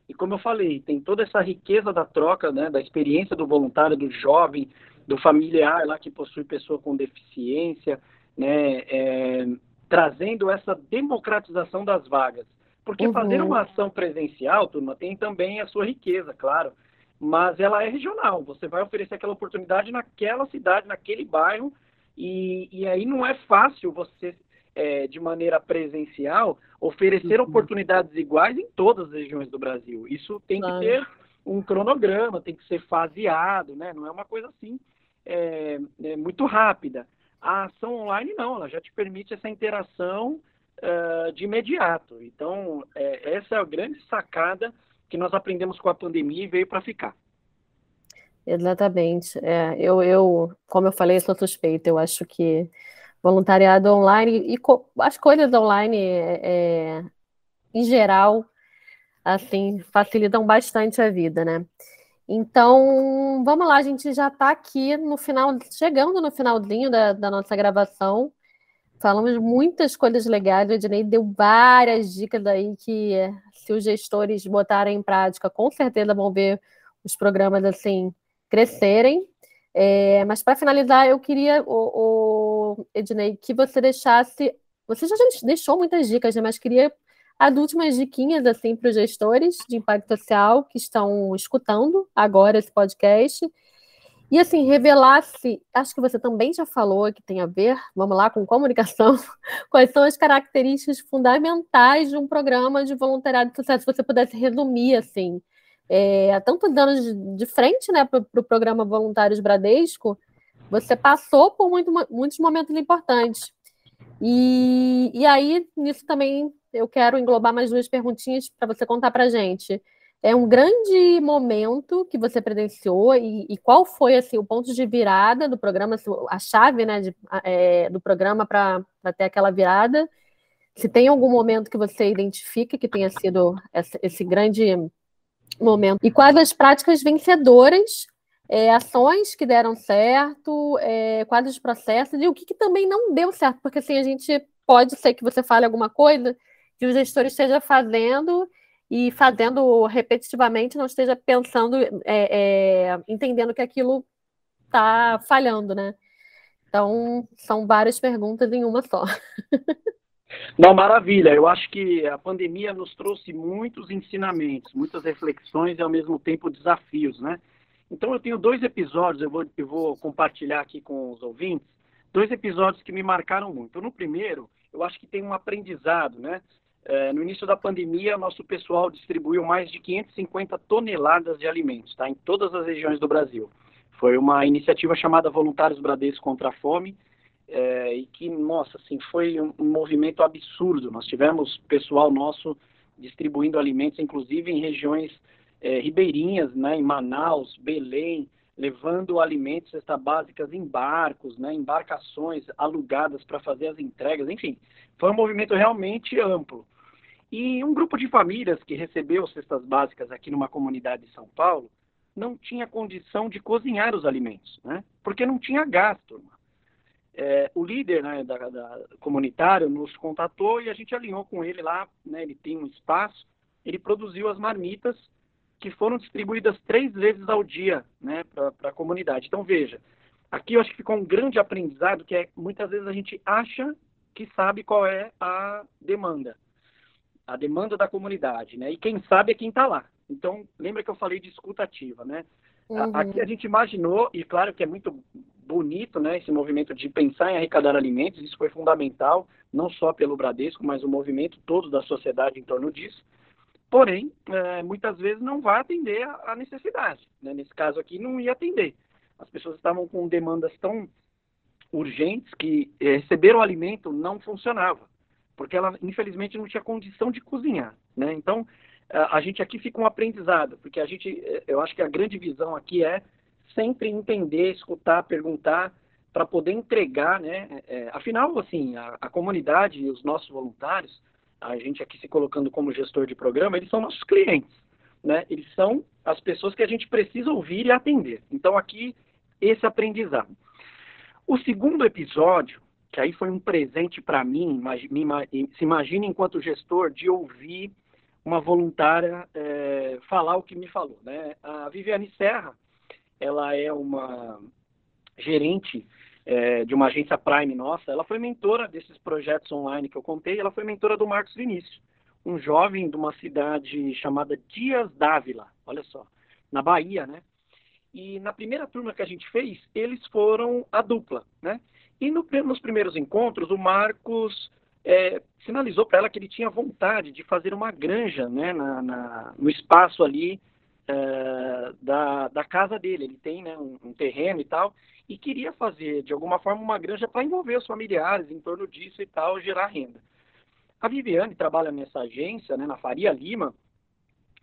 E como eu falei, tem toda essa riqueza da troca, né, da experiência do voluntário, do jovem, do familiar lá que possui pessoa com deficiência, né, é, trazendo essa democratização das vagas. Porque uhum. fazer uma ação presencial, turma, tem também a sua riqueza, claro, mas ela é regional. Você vai oferecer aquela oportunidade naquela cidade, naquele bairro, e, e aí não é fácil você, é, de maneira presencial, oferecer uhum. oportunidades iguais em todas as regiões do Brasil. Isso tem claro. que ter um cronograma, tem que ser faseado, né? Não é uma coisa assim é, é muito rápida. A ação online não, ela já te permite essa interação uh, de imediato. Então, é, essa é a grande sacada que nós aprendemos com a pandemia e veio para ficar. Exatamente. É, eu, eu, como eu falei, sou suspeita. Eu acho que voluntariado online e as coisas online, é, é, em geral, assim, facilitam bastante a vida, né? Então, vamos lá, a gente já está aqui no final, chegando no finalzinho da, da nossa gravação. Falamos muitas coisas legais, o Ednei deu várias dicas aí que, se os gestores botarem em prática, com certeza vão ver os programas assim crescerem. É, mas para finalizar, eu queria, o, o, Ednei, que você deixasse. Você já deixou muitas dicas, né? Mas queria as últimas diquinhas assim para os gestores de impacto social que estão escutando agora esse podcast. E assim, revelasse, acho que você também já falou que tem a ver, vamos lá, com comunicação, quais são as características fundamentais de um programa de voluntariado de sucesso, se você pudesse resumir assim, é, há tantos anos de, frente né, para o pro programa Voluntários Bradesco, você passou por muito, muitos momentos importantes. E, e aí, nisso também, eu quero englobar mais duas perguntinhas para você contar para a gente. É um grande momento que você presenciou e, e, qual foi assim, o ponto de virada do programa, a chave né, de, é, do programa para ter aquela virada? Se tem algum momento que você identifica que tenha sido esse, esse grande momento. E quais as práticas vencedoras, é, ações que deram certo, é, quais os processos e o que, que, também não deu certo, porque assim a gente pode ser que você fale alguma coisa que o gestor esteja fazendo e fazendo repetitivamente, não esteja pensando, é, é entendendo que aquilo está falhando, né? Então, são várias perguntas em uma só. Não, maravilha. Eu acho que a pandemia nos trouxe muitos ensinamentos, muitas reflexões e ao mesmo tempo desafios, né? Então eu tenho dois episódios, eu vou, eu vou compartilhar aqui com os ouvintes, dois episódios que me marcaram muito. No primeiro, eu acho que tem um aprendizado, né? É, no início da pandemia, nosso pessoal distribuiu mais de 550 toneladas de alimentos, tá? Em todas as regiões do Brasil. Foi uma iniciativa chamada Voluntários Bradesco contra a Fome, é, e que, nossa, assim, foi um, um, movimento absurdo. Nós tivemos pessoal nosso distribuindo alimentos, inclusive em regiões é, ribeirinhas, né, em Manaus, Belém, levando alimentos, cestas básicas em barcos, né, embarcações alugadas para fazer as entregas, enfim, foi um movimento realmente amplo. E um grupo de famílias que recebeu cestas básicas aqui numa comunidade de São Paulo não tinha condição de cozinhar os alimentos, né? Porque não tinha gás, turma. É, o líder né, da, da, comunitário nos contatou e a gente alinhou com ele lá, né, ele tem um espaço, ele produziu as marmitas que foram distribuídas três vezes ao dia né, para a comunidade. Então, veja, aqui eu acho que ficou um grande aprendizado, que é muitas vezes a gente acha que sabe qual é a demanda, a demanda da comunidade, né? E quem sabe é quem está lá. Então, lembra que eu falei de escuta ativa, né? Uhum. Aqui a gente imaginou, e claro que é muito bonito, né, esse movimento de pensar em arrecadar alimentos, isso foi fundamental, não só pelo Bradesco, mas o movimento todo da sociedade em torno disso. Porém, é, muitas vezes não vai atender a, necessidade. Né? Nesse caso aqui, não ia atender. As pessoas estavam com demandas tão urgentes que é, receber o alimento não funcionava, porque ela, infelizmente, não tinha condição de cozinhar. Né? Então, a gente aqui fica um aprendizado, porque a gente, é, eu acho que a grande visão aqui é sempre entender, escutar, perguntar, para poder entregar, né? É, afinal, assim, a, a, comunidade e os nossos voluntários, a gente aqui se colocando como gestor de programa, eles são nossos clientes, né? Eles são as pessoas que a gente precisa ouvir e atender. Então, aqui, esse aprendizado. O segundo episódio, que aí foi um presente para mim, se imagine enquanto gestor, de ouvir uma voluntária é, falar o que me falou, né? A Viviane Serra, ela é uma gerente é, de uma agência Prime nossa, ela foi mentora desses projetos online que eu contei, ela foi mentora do Marcos Vinícius, um jovem de uma cidade chamada Dias Dávila, olha só, na Bahia, né? E na primeira turma que a gente fez, eles foram a dupla, né? E no, nos primeiros encontros, o Marcos é, sinalizou para ela que ele tinha vontade de fazer uma granja, né, na, na no espaço ali é, da, da casa dele. Ele tem né, um, um, terreno e tal, e queria fazer, de alguma forma, uma granja para envolver os familiares em torno disso e tal, gerar renda. A Viviane trabalha nessa agência, né, na Faria Lima,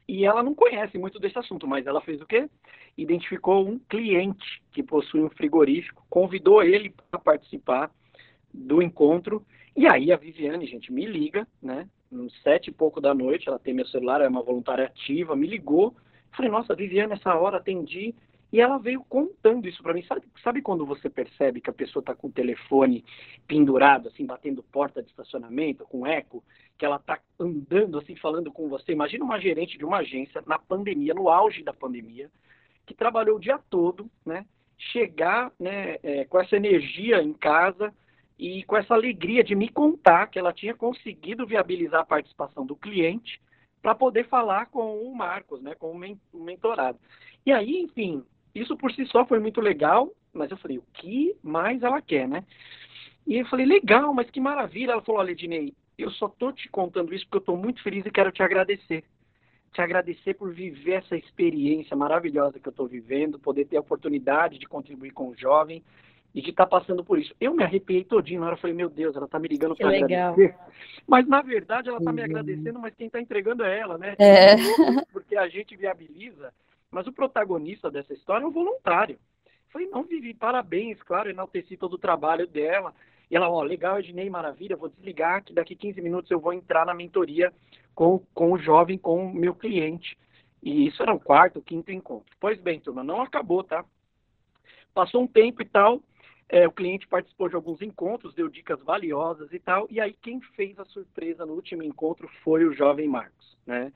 e ela não conhece muito desse assunto, mas ela fez o quê? Identificou um cliente que possui um frigorífico, convidou ele para participar do encontro, e aí a Viviane, gente, me liga, né? Sete e pouco da noite, ela tem meu celular, é uma voluntária ativa, me ligou, Falei, nossa, Viviane, essa hora atendi. E ela veio contando isso para mim. Sabe, sabe quando você percebe que a pessoa está com o telefone pendurado, assim, batendo porta de estacionamento, com eco, que ela está andando, assim, falando com você? Imagina uma gerente de uma agência na pandemia, no auge da pandemia, que trabalhou o dia todo, né? Chegar né, é, com essa energia em casa e com essa alegria de me contar que ela tinha conseguido viabilizar a participação do cliente para poder falar com o Marcos, né, com o mentorado. E aí, enfim, isso por si só foi muito legal, mas eu falei, o que mais ela quer, né? E eu falei, legal, mas que maravilha. Ela falou, olha, Ednei, eu só tô te contando isso porque eu estou muito feliz e quero te agradecer. Te agradecer por viver essa experiência maravilhosa que eu estou vivendo, poder ter a oportunidade de contribuir com o jovem e de estar tá passando por isso. Eu me arrepiei todinho na hora, eu falei, meu Deus, ela está me ligando para agradecer. Mas, na verdade, ela está uhum. me agradecendo, mas quem está entregando é ela, né? É. Porque a gente viabiliza, mas o protagonista dessa história é o voluntário. Eu falei, não, Vivi, parabéns, claro, enalteci todo o trabalho dela. E ela, ó, legal, Ednei, maravilha, vou desligar que daqui 15 minutos eu vou entrar na mentoria com, com o jovem, com o meu cliente. E isso era o quarto, quinto encontro. Pois bem, turma, não acabou, tá? Passou um tempo e tal, é, o cliente participou de alguns encontros, deu dicas valiosas e tal, e aí quem fez a surpresa no último encontro foi o jovem Marcos, né?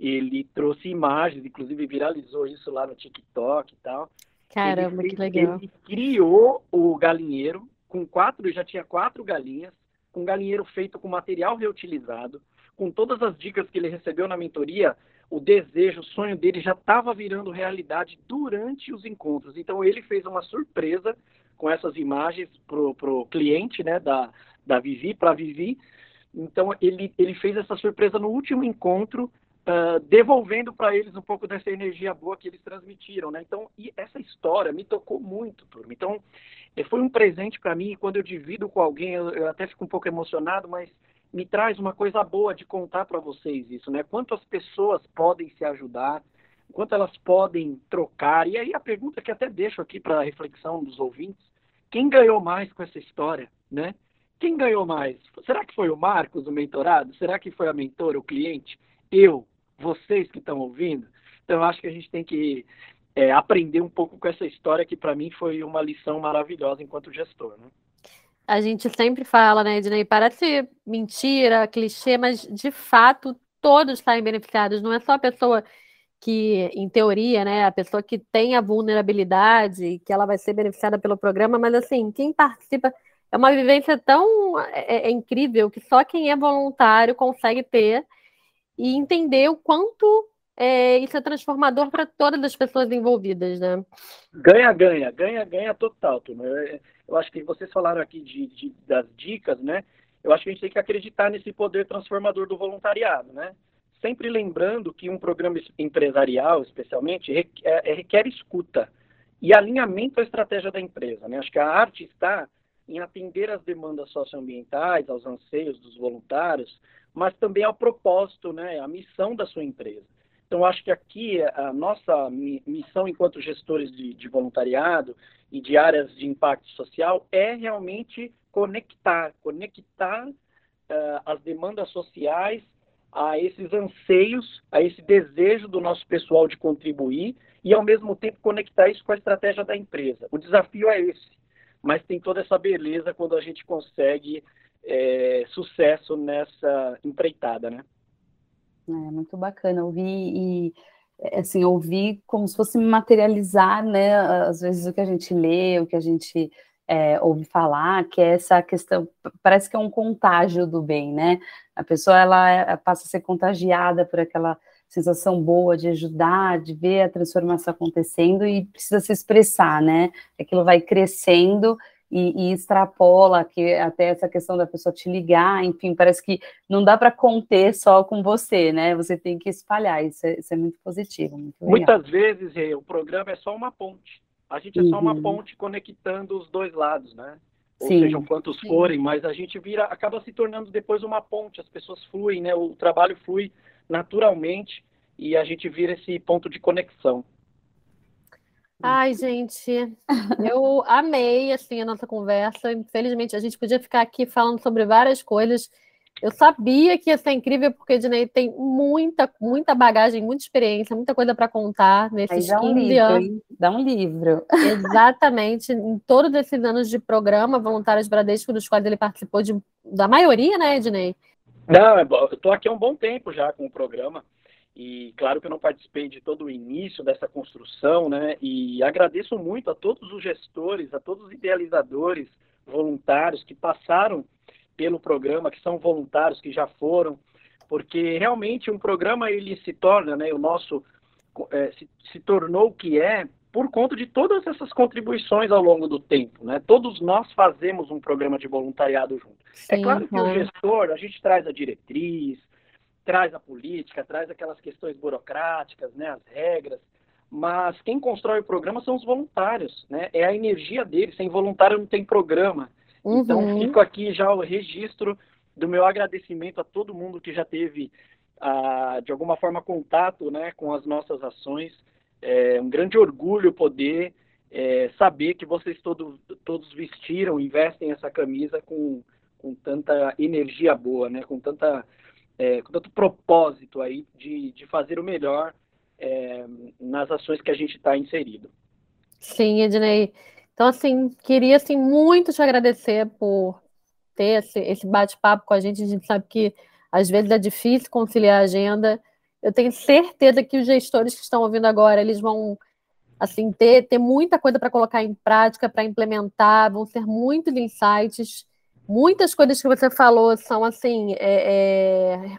Ele trouxe imagens, inclusive viralizou isso lá no TikTok e tal. Caramba, fez, que legal. Ele criou o galinheiro com quatro, já tinha quatro galinhas, com um galinheiro feito com material reutilizado, com todas as dicas que ele recebeu na mentoria, o desejo, o sonho dele já estava virando realidade durante os encontros. Então ele fez uma surpresa com essas imagens para o cliente né, da, da Vivi, para Vivi. Então, ele, ele fez essa surpresa no último encontro, uh, devolvendo para eles um pouco dessa energia boa que eles transmitiram. Né? Então, essa história me tocou muito, turma. Então, eh, foi um presente para mim, e quando eu divido com alguém, eu, eu até fico um pouco emocionado, mas me traz uma coisa boa de contar para vocês isso, né? Quanto as pessoas podem se ajudar, quanto elas podem trocar. E aí a pergunta que até deixo aqui para reflexão dos ouvintes, quem ganhou mais com essa história, né? quem ganhou mais? Será que foi o Marcos, o mentorado? Será que foi a mentora, o cliente? Eu? Vocês que estão ouvindo? Então, eu acho que a gente tem que é, aprender um pouco com essa história que, para mim, foi uma lição maravilhosa enquanto gestor. Né? A gente sempre fala, né, Ednei? Parece mentira, clichê, mas de fato todos saem beneficiados. Não é só a pessoa que, em teoria, né, a pessoa que tem a vulnerabilidade, que ela vai ser beneficiada pelo programa, mas assim, quem participa é uma vivência tão é, é incrível que só quem é voluntário consegue ter e entender o quanto é, isso é transformador para todas as pessoas envolvidas, né? Ganha, ganha, ganha, ganha total, turma. Eu, eu acho que vocês falaram aqui de, de, das dicas, né? Eu acho que a gente tem que acreditar nesse poder transformador do voluntariado, né? Sempre lembrando que um programa empresarial, especialmente, requer, é, requer escuta e alinhamento à estratégia da empresa, né? Acho que a arte está em atender às demandas socioambientais, aos anseios dos voluntários, mas também ao propósito, né, à missão da sua empresa. Então, acho que aqui a nossa missão enquanto gestores de, de voluntariado e de áreas de impacto social é realmente conectar, conectar uh, as demandas sociais a esses anseios, a esse desejo do nosso pessoal de contribuir e, ao mesmo tempo, conectar isso com a estratégia da empresa. O desafio é esse, mas tem toda essa beleza quando a gente consegue é, sucesso nessa empreitada, né? É muito bacana ouvir e assim ouvir como se fosse materializar, né? Às vezes o que a gente lê, o que a gente é, ouve falar, que é essa questão, parece que é um contágio do bem, né? A pessoa ela é, passa a ser contagiada por aquela sensação boa de ajudar, de ver a transformação acontecendo e precisa se expressar, né? Aquilo vai crescendo e, e, extrapola que até essa questão da pessoa te ligar, enfim, parece que não dá para conter só com você, né? Você tem que espalhar, isso é, isso é muito positivo. Muito Muitas vezes o programa é só uma ponte. A gente é só uma uhum. ponte conectando os dois lados, né? Ou Sim. sejam quantos Sim. forem, mas a gente vira, acaba se tornando depois uma ponte, as pessoas fluem, né? O trabalho flui naturalmente e a gente vira esse ponto de conexão. Ai, gente, eu amei assim a nossa conversa. Infelizmente, a gente podia ficar aqui falando sobre várias coisas. Eu sabia que ia ser incrível, porque Dinei tem muita, muita bagagem, muita experiência, muita coisa para contar nesses dá 15 um livro, anos. Hein? Dá um livro. Exatamente. Em todos esses anos de programa, Voluntários Bradesco, dos quais ele participou de, da maioria, né, Ednei? Não, é eu estou aqui há um bom tempo já com o programa. E claro que eu não participei de todo o início dessa construção, né? E agradeço muito a todos os gestores, a todos os idealizadores, voluntários que passaram pelo programa, que são voluntários, que já foram, porque realmente um programa ele se torna, né? O nosso é, se, se tornou o que é por conta de todas essas contribuições ao longo do tempo, né? Todos nós fazemos um programa de voluntariado junto. É Sim, é claro que o gestor, a gente traz a diretriz, traz a política, traz aquelas questões burocráticas, né, as regras, mas quem constrói o programa são os voluntários, né? É a energia deles, sem voluntário não tem programa. Uhum. Então, fico aqui já o registro do meu agradecimento a todo mundo que já teve, ah, de alguma forma, contato né, com as nossas ações. É um grande orgulho poder é, saber que vocês todo, todos vestiram, investem essa camisa com, com tanta energia boa, né, com tanta é, com tanto propósito aí de, de fazer o melhor é, nas ações que a gente está inserido. Sim, Ednei. Então, assim, queria assim, muito te agradecer por ter esse, esse bate-papo com a gente. A gente sabe que às vezes é difícil conciliar a agenda. Eu tenho certeza que os gestores que estão ouvindo agora, eles vão assim ter, ter muita coisa para colocar em prática, para implementar, vão ser muitos insights muitas coisas que você falou são assim é, é,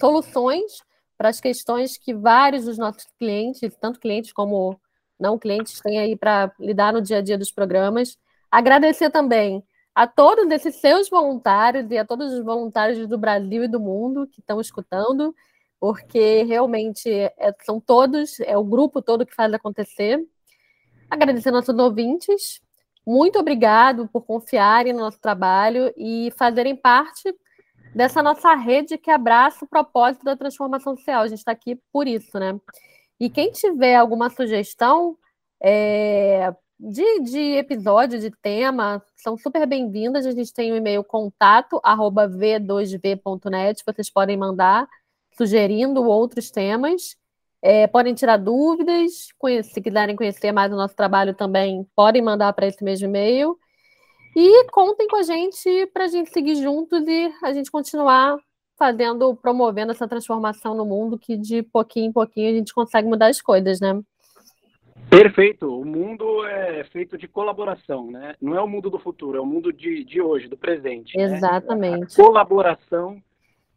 soluções para as questões que vários dos nossos clientes, tanto clientes como não clientes, têm aí para lidar no dia a dia dos programas. Agradecer também a todos esses seus voluntários e a todos os voluntários do Brasil e do mundo que estão escutando, porque realmente é, são todos, é o grupo todo que faz acontecer. Agradecer nossos ouvintes muito obrigado por confiarem no nosso trabalho e fazerem parte dessa nossa rede que abraça o propósito da transformação social. A gente está aqui por isso, né? E quem tiver alguma sugestão, é, de, de episódio, de tema, são super bem-vindas. A gente tem o um e-mail contato arroba v2v.net, vocês podem mandar sugerindo outros temas. É, podem tirar dúvidas, se quiserem conhecer mais o nosso trabalho também, podem mandar para esse mesmo e-mail. E contem com a gente para a gente seguir juntos e a gente continuar fazendo, promovendo essa transformação no mundo que de pouquinho em pouquinho a gente consegue mudar as coisas, né? Perfeito. O mundo é feito de colaboração, né? Não é o mundo do futuro, é o mundo de, de hoje, do presente. Né? Exatamente. Né? A colaboração,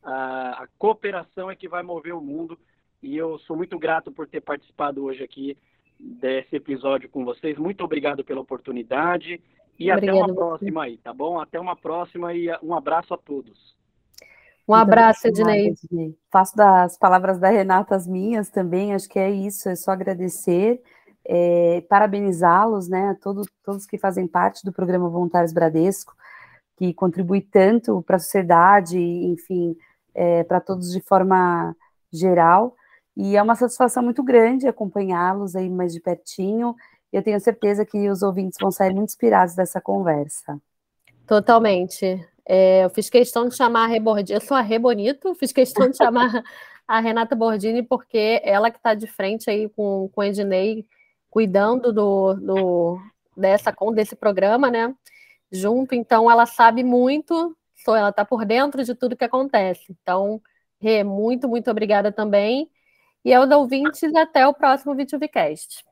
a, a cooperação é que vai mover o mundo. E eu sou muito grato por ter participado hoje aqui desse episódio com vocês. Muito obrigado pela oportunidade. E Obrigada, até uma próxima aí, tá bom? Até uma próxima e um abraço a todos. Um abraço, Ednei. Faço das palavras da Renata as minhas também, acho que é isso, é só agradecer, é, parabenizá-los, né, todos, todos que fazem parte do programa Voluntários Bradesco, que contribui tanto para a sociedade, enfim, é, para todos de forma geral, e é uma satisfação muito grande acompanhá-los aí mais de pertinho, eu tenho certeza que os ouvintes vão sair muito inspirados dessa conversa. Totalmente. É, eu fiz questão de chamar a Rebordini, eu sou a Rebonito, fiz questão de chamar a Renata Bordini, porque ela que está de frente aí com, com o Ednei, cuidando do, do, dessa, desse programa, né? Junto, então ela sabe muito, ela está por dentro de tudo que acontece. Então, Rê, muito, muito obrigada também. E aos ouvintes, até o próximo VTVcast.